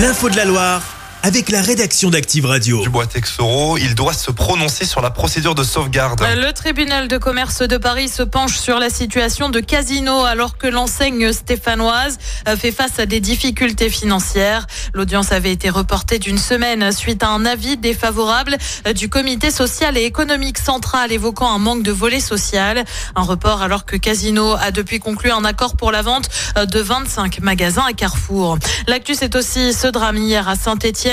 L'info de la Loire avec la rédaction d'Active Radio. Dubois Texoro, il doit se prononcer sur la procédure de sauvegarde. Le tribunal de commerce de Paris se penche sur la situation de Casino alors que l'enseigne stéphanoise fait face à des difficultés financières. L'audience avait été reportée d'une semaine suite à un avis défavorable du comité social et économique central évoquant un manque de volet social. Un report alors que Casino a depuis conclu un accord pour la vente de 25 magasins à Carrefour. L'actu c'est aussi ce drame hier à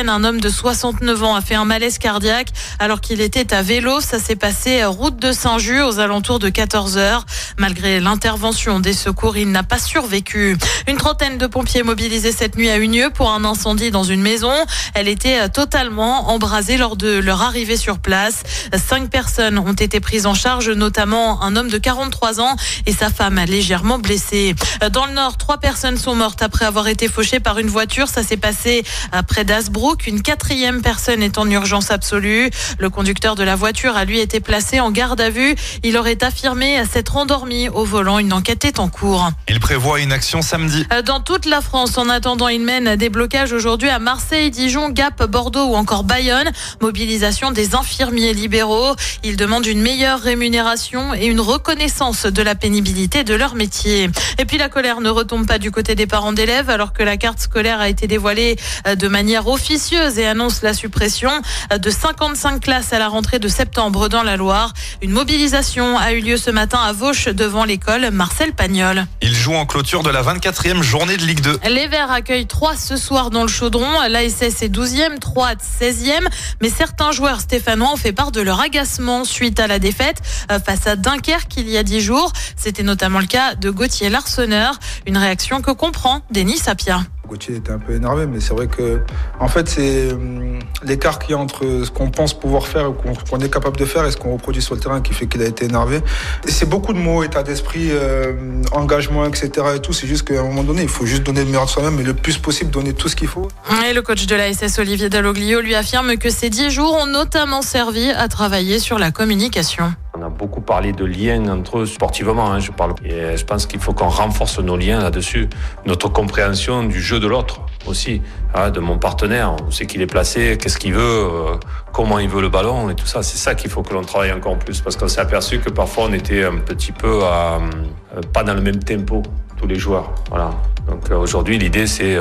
Un homme de 69 ans a fait un malaise cardiaque alors qu'il était à vélo. Ça s'est passé route de Saint-Just aux alentours de 14 heures. Malgré l'intervention des secours, il n'a pas survécu. Une trentaine de pompiers mobilisés cette nuit à Unieux pour un incendie dans une maison. Elle était totalement embrasée lors de leur arrivée sur place. Cinq personnes ont été prises en charge, notamment un homme de 43 ans et sa femme légèrement blessée. Dans le nord, trois personnes sont mortes après avoir été fauchées par une voiture. Ça s'est passé près d'Asbrook qu'une quatrième personne est en urgence absolue. Le conducteur de la voiture a lui été placé en garde à vue. Il aurait affirmé s'être endormi au volant. Une enquête est en cours. Il prévoit une action samedi. Euh, dans toute la France, en attendant, il mène des blocages aujourd'hui à Marseille, Dijon, Gap, Bordeaux ou encore Bayonne. Mobilisation des infirmiers libéraux. Ils demandent une meilleure rémunération et une reconnaissance de la pénibilité de leur métier. Et puis la colère ne retombe pas du côté des parents d'élèves alors que la carte scolaire a été dévoilée euh, de manière officielle et annonce la suppression de 55 classes à la rentrée de septembre dans la Loire. Une mobilisation a eu lieu ce matin à Vauche devant l'école Marcel Pagnol. Il joue en clôture de la 24e journée de Ligue 2. Les Verts accueillent 3 ce soir dans le chaudron. L'ASS est 12e, 3 16e. Mais certains joueurs stéphanois ont fait part de leur agacement suite à la défaite euh, face à Dunkerque il y a 10 jours. C'était notamment le cas de Gauthier Larsonneur. Une réaction que comprend Denis Sapia. Gauthier était un peu énervé, mais c'est vrai que, en fait, c'est hum, l'écart qu'il y a entre ce qu'on pense pouvoir faire, qu'on est capable de faire et ce qu'on reproduit sur le terrain qui fait qu'il a été énervé. Et c'est beaucoup de mots, état d'esprit, euh, engagement, etc. et tout. C'est juste qu'à un moment donné, il faut juste donner le meilleur de soi-même, mais le plus possible, donner tout ce qu'il faut. Et le coach de la SS, Olivier Dalloglio, lui affirme que ces dix jours ont notamment servi à travailler sur la communication. On a beaucoup parlé de liens entre eux sportivement, hein, je parle. Et je pense qu'il faut qu'on renforce nos liens là-dessus. Notre compréhension du jeu de l'autre aussi, hein, de mon partenaire. On sait qu'il est placé, qu'est-ce qu'il veut, euh, comment il veut le ballon et tout ça. C'est ça qu'il faut que l'on travaille encore plus parce qu'on s'est aperçu que parfois on était un petit peu euh, pas dans le même tempo, tous les joueurs. Voilà. Donc euh, aujourd'hui, l'idée c'est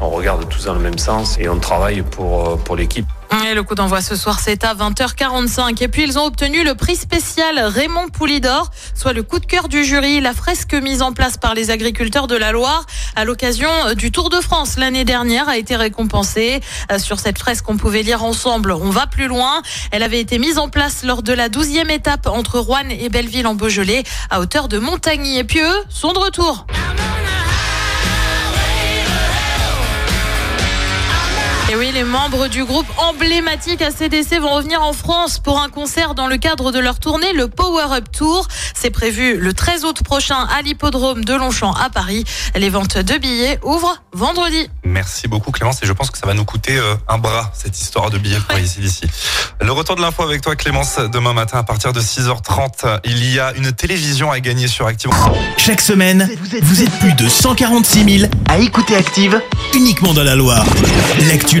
on regarde tous dans le même sens et on travaille pour, pour l'équipe. Le coup d'envoi ce soir, c'est à 20h45. Et puis, ils ont obtenu le prix spécial Raymond Poulidor, soit le coup de cœur du jury, la fresque mise en place par les agriculteurs de la Loire à l'occasion du Tour de France l'année dernière a été récompensée. Euh, sur cette fresque, on pouvait lire ensemble On va plus loin. Elle avait été mise en place lors de la douzième étape entre Rouen et Belleville en Beaujolais, à hauteur de Montagny. Et puis eux sont de retour. Oui, les membres du groupe emblématique ACDC vont revenir en France pour un concert dans le cadre de leur tournée, le Power Up Tour. C'est prévu le 13 août prochain à l'hippodrome de Longchamp à Paris. Les ventes de billets ouvrent vendredi. Merci beaucoup Clémence et je pense que ça va nous coûter euh, un bras cette histoire de billets pour ici d'ici. Le retour de l'info avec toi Clémence demain matin à partir de 6h30. Il y a une télévision à gagner sur Active. Chaque semaine, vous êtes plus de 146 000 à écouter Active uniquement dans la Loire. L'actu